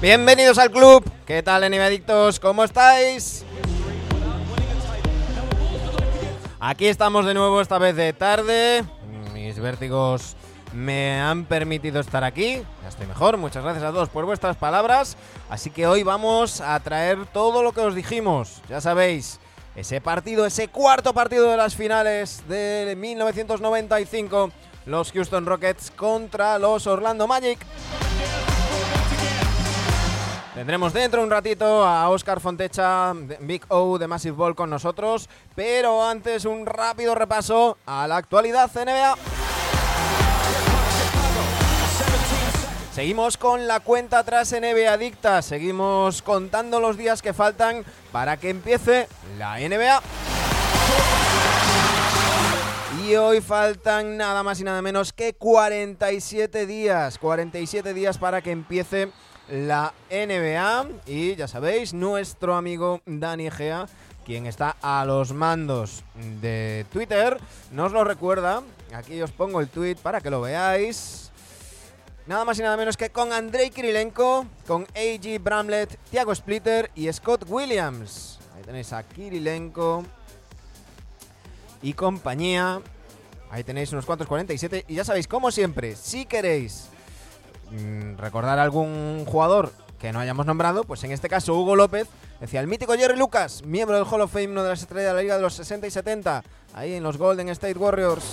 Bienvenidos al club. ¿Qué tal, Adictos? ¿Cómo estáis? Aquí estamos de nuevo, esta vez de tarde. Mis vértigos me han permitido estar aquí. Ya estoy mejor. Muchas gracias a todos por vuestras palabras. Así que hoy vamos a traer todo lo que os dijimos. Ya sabéis, ese partido, ese cuarto partido de las finales de 1995. Los Houston Rockets contra los Orlando Magic. Tendremos dentro un ratito a Oscar Fontecha, Big O de Massive Ball con nosotros, pero antes un rápido repaso a la actualidad NBA. Seguimos con la cuenta atrás NBA Adicta, seguimos contando los días que faltan para que empiece la NBA. Y hoy faltan nada más y nada menos que 47 días, 47 días para que empiece la NBA y ya sabéis, nuestro amigo Dani Gea, quien está a los mandos de Twitter, nos lo recuerda. Aquí os pongo el tweet para que lo veáis. Nada más y nada menos que con Andrei Kirilenko, con AG Bramlett, Thiago Splitter y Scott Williams. Ahí tenéis a Kirilenko y compañía. Ahí tenéis unos cuantos 47. Y ya sabéis, como siempre, si queréis Mm, recordar algún jugador que no hayamos nombrado, pues en este caso Hugo López decía el mítico Jerry Lucas, miembro del Hall of Fame, uno de las estrellas de la liga de los 60 y 70, ahí en los Golden State Warriors.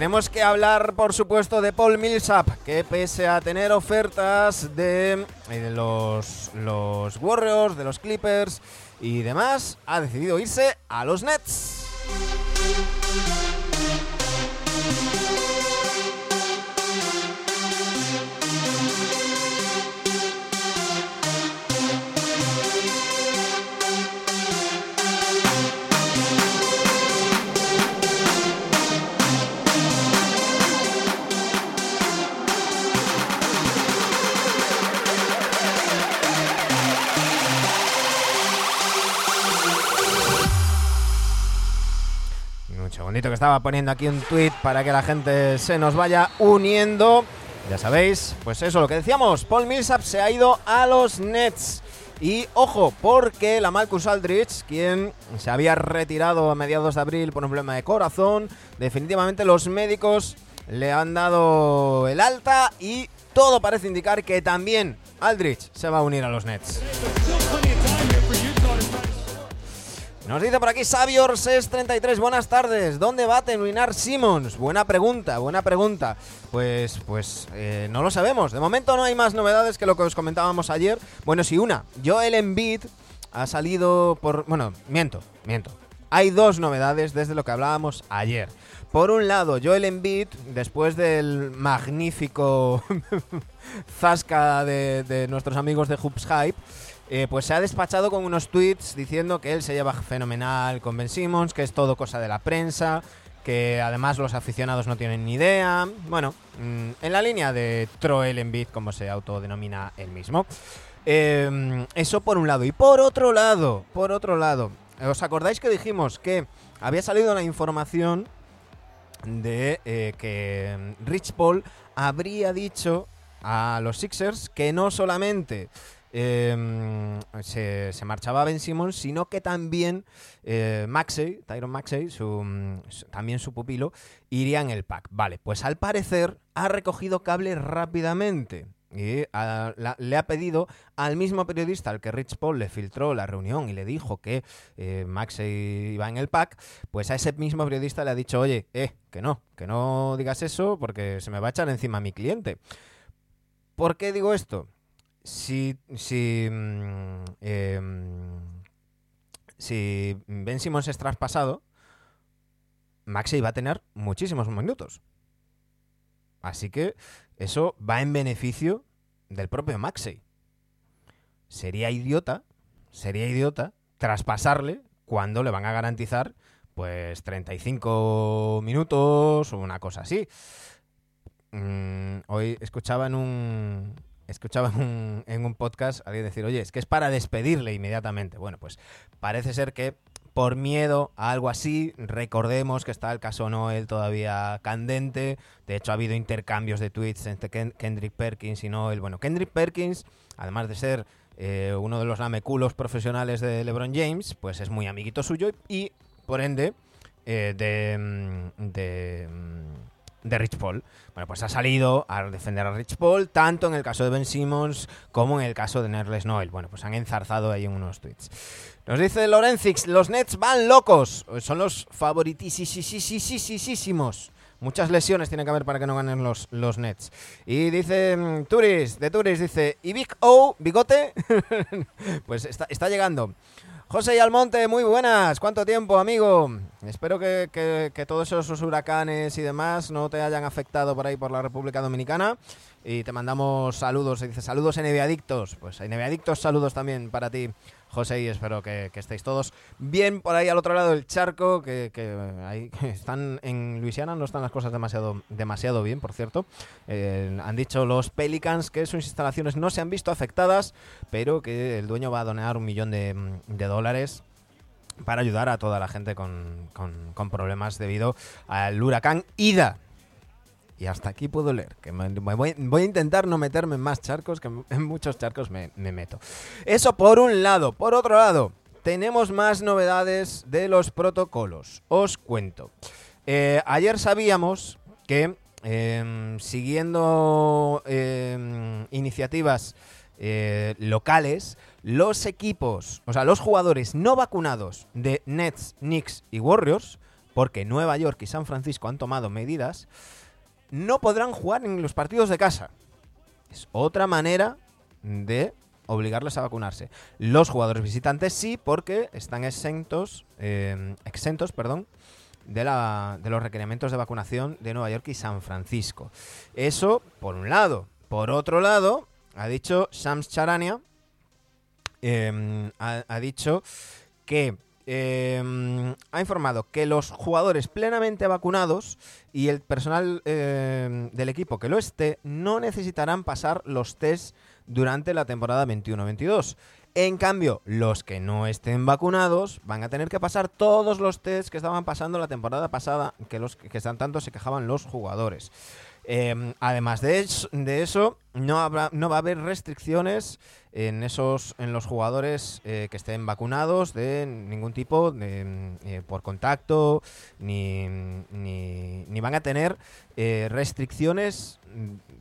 Tenemos que hablar, por supuesto, de Paul Millsap, que pese a tener ofertas de, eh, los, los Warriors, de los Clippers y demás, ha decidido irse a los Nets. Estaba poniendo aquí un tweet para que la gente se nos vaya uniendo. Ya sabéis, pues eso, lo que decíamos, Paul Millsap se ha ido a los Nets. Y ojo, porque la Marcus Aldrich, quien se había retirado a mediados de abril por un problema de corazón, definitivamente los médicos le han dado el alta y todo parece indicar que también Aldrich se va a unir a los Nets. Nos dice por aquí Savior 33 buenas tardes. ¿Dónde va a terminar Simmons? Buena pregunta, buena pregunta. Pues, pues eh, no lo sabemos. De momento no hay más novedades que lo que os comentábamos ayer. Bueno, sí, una. Joel Embiid ha salido por... Bueno, miento, miento. Hay dos novedades desde lo que hablábamos ayer. Por un lado, Joel Embiid, después del magnífico zasca de, nuestros amigos de Hoops Hype, eh, pues se ha despachado con unos tweets diciendo que él se lleva fenomenal con Ben Simmons, que es todo cosa de la prensa, que además los aficionados no tienen ni idea. Bueno, mm, en la línea de Troel Embiid, como se autodenomina él mismo. Em, eso por un lado. Y por otro lado, por otro lado, ¿os acordáis que dijimos que había salido la información de eh, que Rich Paul habría dicho a los Sixers que no solamente Em, se, marchaba Ben Simmons, sino que también eh, Maxey, Tyron Maxey, su, también su pupilo, iría en el pack. Vale, pues al parecer ha recogido cable rápidamente. Y le ha pedido al mismo periodista al que Rich Paul le filtró la reunión y le dijo que eh, Maxey iba en el pack, pues a ese mismo periodista le ha dicho, oye, eh, que no, que no digas eso porque se me va a echar encima mi cliente. ¿Por qué digo esto? Si, si, em, si Ben Simmons es traspasado, Maxey va a tener muchísimos minutos. Así que eso va en beneficio del propio Maxey. Sería idiota, sería idiota traspasarle cuando le van a garantizar pues 35 minutos o una cosa así. Mm, hoy escuchaba en un escuchaba en un, en un podcast alguien decir, oye, es que es para despedirle inmediatamente. Bueno, pues parece ser que por miedo a algo así. Recordemos que está el caso Noel todavía candente. De hecho, ha habido intercambios de tweets entre Kendrick Perkins y Noel. Bueno, Kendrick Perkins, además de ser eh, uno de los lameculos profesionales de LeBron James, pues es muy amiguito suyo y, por ende, eh, de, mm, de mm, de Rich Paul. Bueno, pues ha salido a defender a Rich Paul, tanto en el caso de Ben Simmons como en el caso de Nerles Noel. Bueno, pues han enzarzado ahí en unos tweets. Nos dice Lorenzix, los Nets van locos. Son los favoritísimos. Muchas lesiones tiene que haber para que no ganen los, los Nets. Y dice mm, Turis, de Turis, dice, ¿y Big O, bigote? pues está, está llegando. José y Almonte, muy buenas. ¿Cuánto tiempo, amigo? Espero que, todos esos huracanes y demás no te hayan afectado por ahí por la República Dominicana. Y te mandamos saludos. Dice saludos Adictos. Pues NBA Adictos, saludos también para ti. José, y espero que, estéis todos bien por ahí al otro lado del charco, que, ahí están en Luisiana, no están las cosas demasiado, demasiado bien, por cierto. Eh, han dicho los Pelicans que sus instalaciones no se han visto afectadas, pero que el dueño va a donar un millón de, dólares para ayudar a toda la gente con, con problemas debido al huracán Ida y hasta aquí puedo leer. Que voy, a intentar no meterme en más charcos, que en muchos charcos me, meto. Eso por un lado. Por otro lado, tenemos más novedades de los protocolos. Os cuento. Eh, ayer sabíamos que em, siguiendo em, iniciativas eh, locales, los equipos, o sea, los jugadores no vacunados de Nets, Knicks y Warriors, porque Nueva York y San Francisco han tomado medidas, no podrán jugar en los partidos de casa. Es otra manera de obligarles a vacunarse. Los jugadores visitantes sí, porque están exentos, eh, exentos, perdón, de, la, de los requerimientos de vacunación de Nueva York y San Francisco. Eso, por un lado. Por otro lado, ha dicho Shams Charania, em, ha dicho que Em, ha informado que los jugadores plenamente vacunados y el personal em, del equipo que lo esté no necesitarán pasar los test durante la temporada 21-22. En cambio, los que no estén vacunados van a tener que pasar todos los tests que estaban pasando la temporada pasada, que los que están tanto se quejaban los jugadores. Em, además de eso, no, habrá, no va a haber restricciones en esos en los jugadores eh, que estén vacunados de ningún tipo de, eh, por contacto ni, ni, van a tener eh, restricciones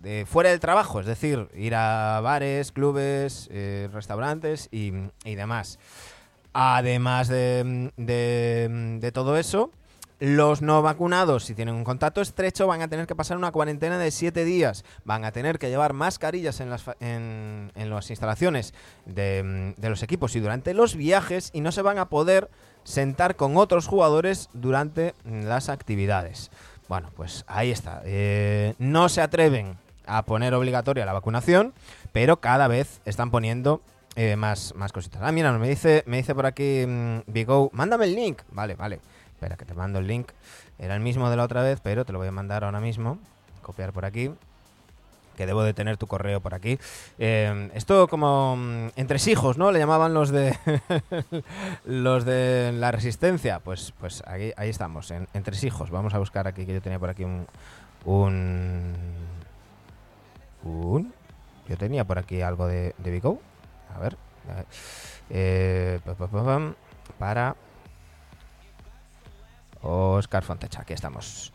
de fuera del trabajo, es decir, ir a bares, clubes, restaurantes y, y, demás. Además de, de todo eso, los no vacunados, si tienen un contacto estrecho, van a tener que pasar una cuarentena de 7 días. Van a tener que llevar mascarillas en las, en, las instalaciones de, los equipos y durante los viajes y no se van a poder sentar con otros jugadores durante las actividades. Bueno, pues ahí está. Eh, no se atreven a poner obligatoria la vacunación, pero cada vez están poniendo eh, más, más cositas. Ah, mira, me dice, me dice por aquí mm, Bigo, mándame el link. Vale, vale. Espera, que te mando el link. Era el mismo de la otra vez, pero te lo voy a mandar ahora mismo. Copiar por aquí. Que debo de tener tu correo por aquí. Eh, esto como mm, entre hijos, ¿no? Le llamaban los de los de la resistencia. Pues, pues ahí, ahí estamos, en, entre hijos. Vamos a buscar aquí que yo tenía por aquí un, un, un yo tenía por aquí algo de, de Vigo. A ver. Eh, para Oscar Fontecha, aquí estamos.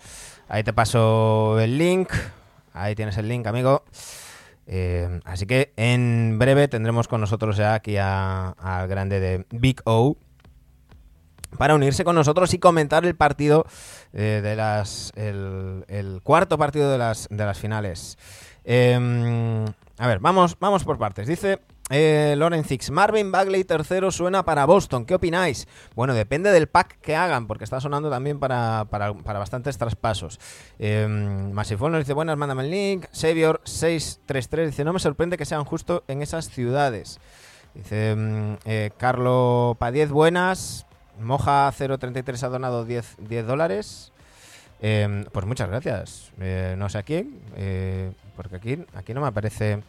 Ahí te paso el link. Ahí tienes el link, amigo. Eh, así que en breve tendremos con nosotros ya aquí al grande de Big O para unirse con nosotros y comentar el partido eh, de las el, cuarto partido de las de las finales. Em, a ver, vamos vamos por partes. Dice eh, Loren Six, Marvin Bagley tercero suena para Boston. ¿Qué opináis? Bueno, depende del pack que hagan, porque está sonando también para, para, bastantes traspasos. Eh, Masifón nos dice, buenas, mándame el link. Savior 633 dice, no me sorprende que sean justo en esas ciudades. Dice, em, eh, Carlo Padiez, buenas. Moja 033 ha donado 10, 10 dólares. Em, pues muchas gracias. Eh, no sé a quién, eh, porque aquí, aquí no me aparece...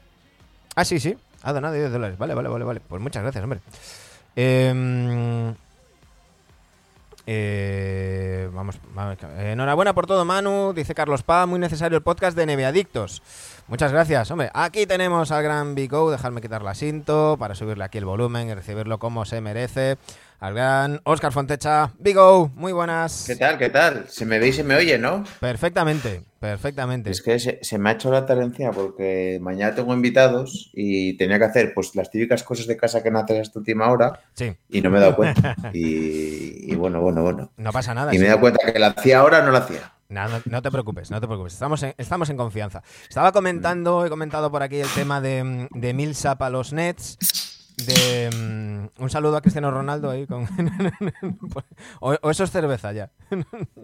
Ah, sí, sí, ha donado 10 dólares. Vale, vale, vale, vale. Pues muchas gracias, hombre. Em, eh, vamos, vamos, enhorabuena por todo, Manu. Dice Carlos Pa, muy necesario el podcast de Neveadictos. Muchas gracias, hombre. Aquí tenemos al gran Bico. Dejarme quitar la cinto para subirle aquí el volumen y recibirlo como se merece al gran Oscar Fontecha. Bigo, muy buenas. ¿Qué tal? ¿Qué tal? Se me ve y se me oye, ¿no? Perfectamente, perfectamente. Es que se, me ha hecho la tarea porque mañana tengo invitados y tenía que hacer pues las típicas cosas de casa que no haces esta última hora. Sí. Y no me he dado cuenta. y, bueno, bueno, bueno. No pasa nada. Y me he dado cuenta que la hacía ahora no la hacía. No, no, te preocupes, no te preocupes. Estamos en, estamos en confianza. Estaba comentando, he comentado por aquí el tema de, de Millsap a los Nets de mm, un saludo a Cristiano Ronaldo ahí con o, eso es cerveza ya.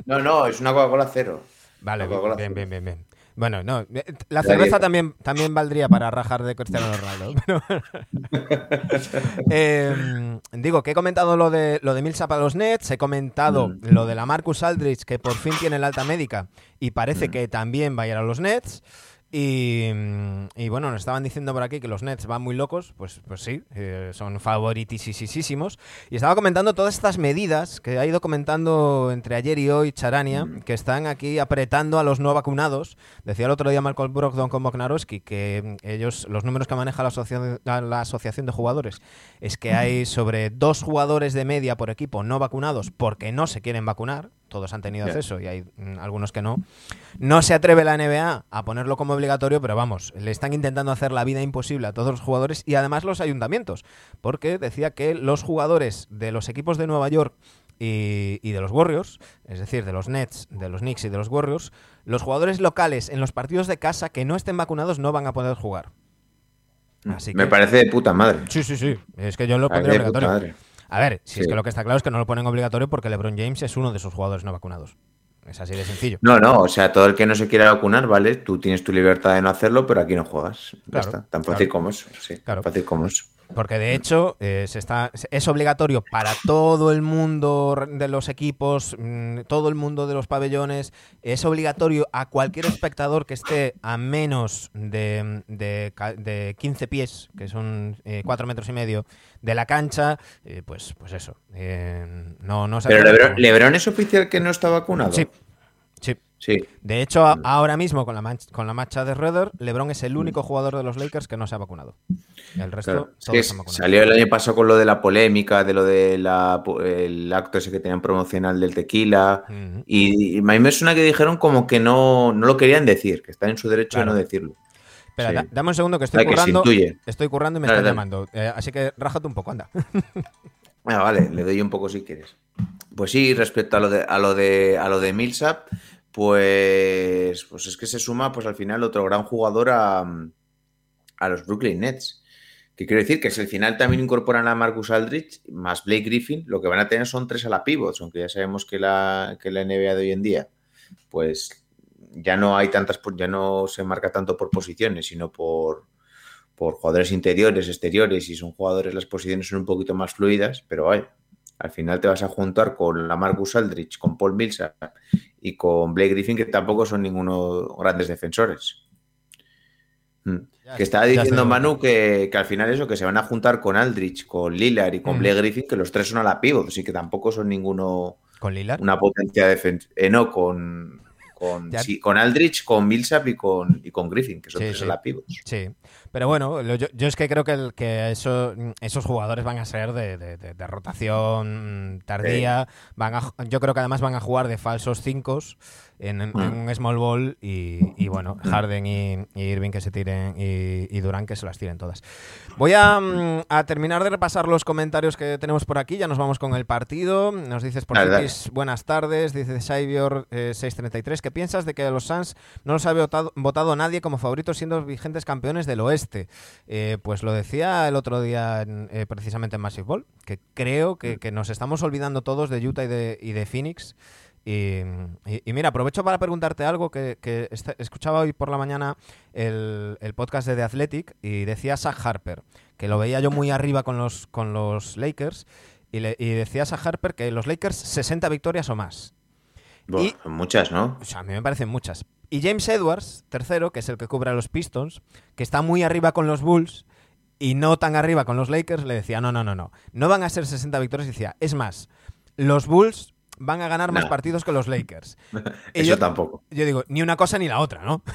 no, no, es una Coca-Cola cero. Vale, bien, bien, bien, bien, Bueno, no, eh, la cerveza también, también valdría para rajar de Cristiano Ronaldo. Em, digo que he comentado lo de lo de Millsap a los Nets, he comentado mm. lo de la Marcus Aldrich que por fin tiene el alta médica y parece mm. que también va a ir a los Nets. Y, bueno, nos estaban diciendo por aquí que los Nets van muy locos, pues, pues sí, eh, son favoritisísimos. Y estaba comentando todas estas medidas que ha ido comentando entre ayer y hoy Charania, que están aquí apretando a los no vacunados. Decía el otro día Malcolm Brogdon con Boknarowski que ellos, los números que maneja la asociación de jugadores, es que hay sobre dos jugadores de media por equipo no vacunados porque no se quieren vacunar todos han tenido acceso y hay mm, algunos que no. No se atreve la NBA a ponerlo como obligatorio, pero vamos, le están intentando hacer la vida imposible a todos los jugadores y además los ayuntamientos, porque decía que los jugadores de los equipos de Nueva York y, de los Warriors, es decir, de los Nets, de los Knicks y de los Warriors, los jugadores locales en los partidos de casa que no estén vacunados no van a poder jugar. Mm, Así Me parece de puta madre. Sí, sí, sí. Es que yo lo pondría obligatorio. A ver, si es que lo que está claro es que no lo ponen obligatorio porque LeBron James es uno de sus jugadores no vacunados. Es así de sencillo. No, no, o sea, todo el que no se quiera vacunar, vale, tú tienes tu libertad de no hacerlo, pero aquí no juegas. Ya está. Tan fácil como eso. Sí, tan fácil como eso. Porque de hecho eh, se está, es obligatorio para todo el mundo de los equipos, mm, todo el mundo de los pabellones, es obligatorio a cualquier espectador que esté a menos de, de, 15 pies, que son 4 eh, metros y medio, de la cancha, eh, pues, pues eso. no, no Pero Lebron, Lebron, es oficial que no está vacunado. Sí, Sí. De hecho, ahora mismo con la, con la marcha de Röder, LeBron es el único jugador de los Lakers que no se ha vacunado. El resto Salió el año pasado con lo de la polémica, de lo del el acto ese que tenían promocional del tequila. Y, a mí me suena que dijeron como que no, no lo querían decir, que está en su derecho de no decirlo. Espera, dame un segundo que estoy currando. estoy currando y me están llamando. Eh, así que rájate un poco, anda. Ah, vale, le doy un poco si quieres. Pues sí, respecto a lo de a lo de a lo de Millsap, pues, pues es que se suma, pues al final, otro gran jugador a, los Brooklyn Nets. Que quiero decir que si al final también incorporan a Marcus Aldrich más Blake Griffin, lo que van a tener son tres a la pivots, aunque ya sabemos que la, que la NBA de hoy en día, pues ya no hay tantas, ya no se marca tanto por posiciones, sino por, por jugadores interiores, exteriores, y son jugadores, las posiciones son un poquito más fluidas, pero hay, al final te vas a juntar con la Marcus Aldrich, con Paul Millsap y con Blake Griffin, que tampoco son ninguno grandes defensores. Mm. que estaba diciendo Manu que, al final eso, que se van a juntar con Aldrich, con Lillard y con mm. Blake Griffin, que los tres son a la pivot, así que tampoco son ninguno ¿Con Lillard? una potencia defensiva. Eh, no, con, con, sí, con Aldrich, con Millsap y con, y con Griffin, que son Sí, tres sí. pivots. Sí, pero bueno, yo, yo es que creo que, el- que eso- esos jugadores van a ser de, de- de- de rotación mm, tardía. Van a, yo creo que además van a jugar de falsos cinco en, en- en un small ball y, y bueno, Harden y, y Irving que se tiren y, y Durant que se las tiren todas. Voy a, mm, a terminar de repasar los comentarios que tenemos por aquí. Ya nos vamos con el partido. Nos dices por Dale, buenas tardes. Dice Xavier eh, 633. ¿Qué piensas de que a los Suns no los ha votado, votado nadie como favoritos siendo vigentes campeones del oeste? Eh, pues lo decía el otro día en, eh, precisamente en Massive Ball, que creo que, que nos estamos olvidando todos de Utah y de, y de Phoenix. Y, y- y mira, aprovecho para preguntarte algo que, que esta- escuchaba hoy por la mañana el, el podcast de The Athletic y decía Zach Harper, que lo veía yo muy arriba con los, con los Lakers, y, le- y decía Zach Harper que los Lakers 60 victorias o más. Y- muchas, ¿no? O sea, a mí me parecen muchas. Y James Edwards, tercero, que es el que cubre a los Pistons, que está muy arriba con los Bulls y no tan arriba con los Lakers, le decía, no, no, no, no. No van a ser 60 victorias. Y decía, es más, los Bulls van a ganar más No. partidos que los Lakers. Eso yo- tampoco. Yo digo, ni una cosa ni la otra, ¿no?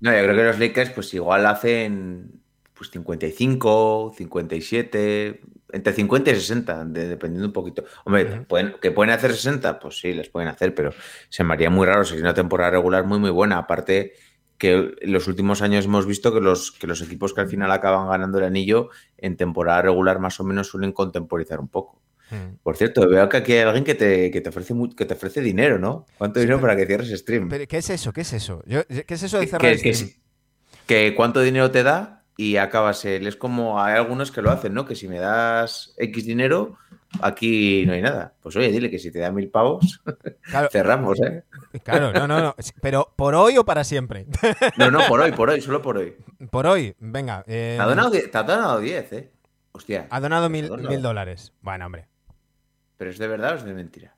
No, yo creo que los Lakers pues igual hacen pues 55, 57, entre 50 y 60, de- dependiendo un poquito. Hombre, pueden, que pueden hacer 60, pues sí, les pueden hacer, pero se me haría muy raro si es una temporada regular muy muy buena. Aparte que en los últimos años hemos visto que los, que los equipos que al final acaban ganando el anillo en temporada regular más o menos suelen contemporizar un poco. Mm. Por cierto, veo que aquí hay alguien que te, que te, ofrece, que te ofrece dinero, ¿no? ¿Cuánto dinero para que cierres stream? Pero, ¿Qué es eso? ¿Qué es eso? Yo- ¿Qué es eso de cerrar que- stream? si- que cuánto dinero te da y acabas él. Es como hay algunos que lo hacen, ¿no? Que si me das X dinero, aquí no hay nada. Pues oye, dile que si te da mil pavos, Claro, cerramos, ¿eh? claro, no, no, no. Pero por hoy o para siempre. No, no, por hoy, por hoy, solo por hoy. por hoy, venga. eh, Te ha donado, die- te ha donado 10, ¿eh? Hostia. ha donado mil, donado. mil dólares. Bueno, hombre. ¿Pero es de verdad o es de mentira?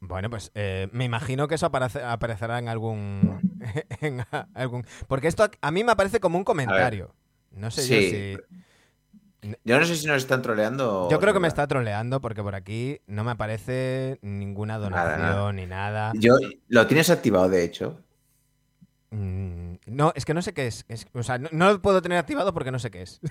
Bueno, pues eh, me imagino que eso aparece- aparecerá en algún, en algún... Porque esto a- a mí me aparece como un comentario. No sé yo si... Yo no sé si nos están troleando. Yo creo que me está troleando porque por aquí no me aparece ninguna donación Nada, nada. ni nada. Yo, lo tienes activado, de hecho. Mm, No, es que no sé qué es. Es- o sea, no, no lo puedo tener activado porque no sé qué es.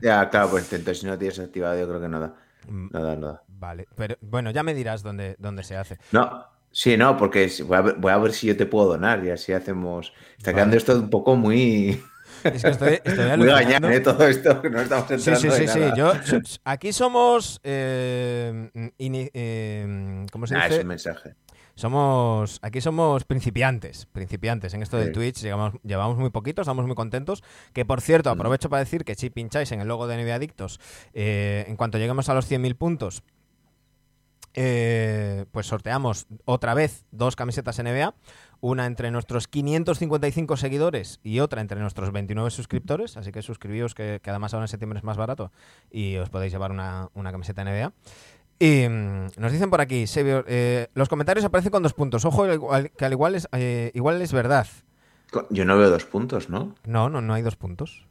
Ya, claro, pues entonces si no tienes activado, yo creo que no da. Mm, No da, no da. Vale, pero bueno, ya me dirás dónde, dónde se hace. No, sí, no, porque voy a, ver, voy a ver si yo te puedo donar y así hacemos. Está Vale. quedando esto un poco muy, Es que estoy, estoy muy gañán, ¿eh? Todo esto, que no estamos Sí, entrando sí, sí, sí. nada. Yo, aquí somos. eh, eh, ¿Cómo se Ah, es dice? un mensaje. Somos. Aquí somos principiantes. Principiantes en esto del Sí. Twitch. Llevamos, llevamos muy poquito, estamos muy contentos. Que por cierto, aprovecho para decir que si pincháis en el logo de NBA Adictos, eh, en cuanto lleguemos a los 100.000 puntos, eh, pues sorteamos otra vez dos camisetas NBA, una entre nuestros 555 seguidores y otra entre nuestros 29 suscriptores, así que suscribíos que, que además ahora en septiembre es más barato y os podéis llevar una, una camiseta NBA. Y mm, nos dicen por aquí, eh, los comentarios aparecen con dos puntos. Ojo, que al igual es, eh, igual es verdad. Yo no veo dos puntos, ¿no? No, no, no hay dos puntos.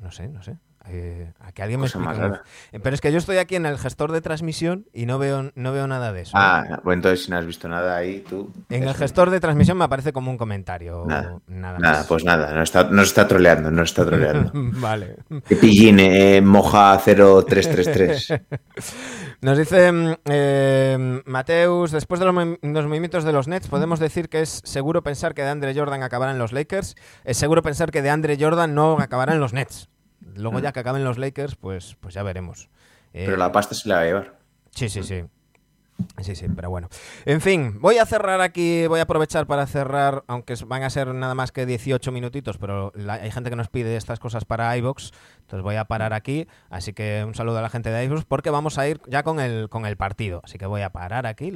No sé, no sé. Eh, a que alguien me Cosa más explique. Eh, Pero es que yo estoy aquí en el gestor de transmisión y no veo, no veo nada de eso. Ah, bueno, entonces si no has visto nada ahí, tú. En el gestor de transmisión me aparece como un comentario. Nada, Nada, Nada, más. pues nada, nos está, nos está troleando, nos está troleando. vale. Que pillín, eh, moja 0333. Nos dice mm, eh, Mateus, después de los, movi- los movimientos de los Nets, podemos decir que es seguro pensar que de Andre Jordan acabará en los Lakers. Es seguro pensar que de Andre Jordan no acabará en los Nets. Luego ya que acaben los Lakers, pues, pues ya veremos. Eh, Pero la pasta se la va a llevar. Sí, sí, sí. Sí, sí, pero bueno. En fin, voy a cerrar aquí, voy a aprovechar para cerrar, aunque van a ser nada más que 18 minutitos, pero la- hay gente que nos pide estas cosas para iVox, entonces voy a parar aquí, así que un saludo a la gente de iVox porque vamos a ir ya con el, con el partido, así que voy a parar aquí.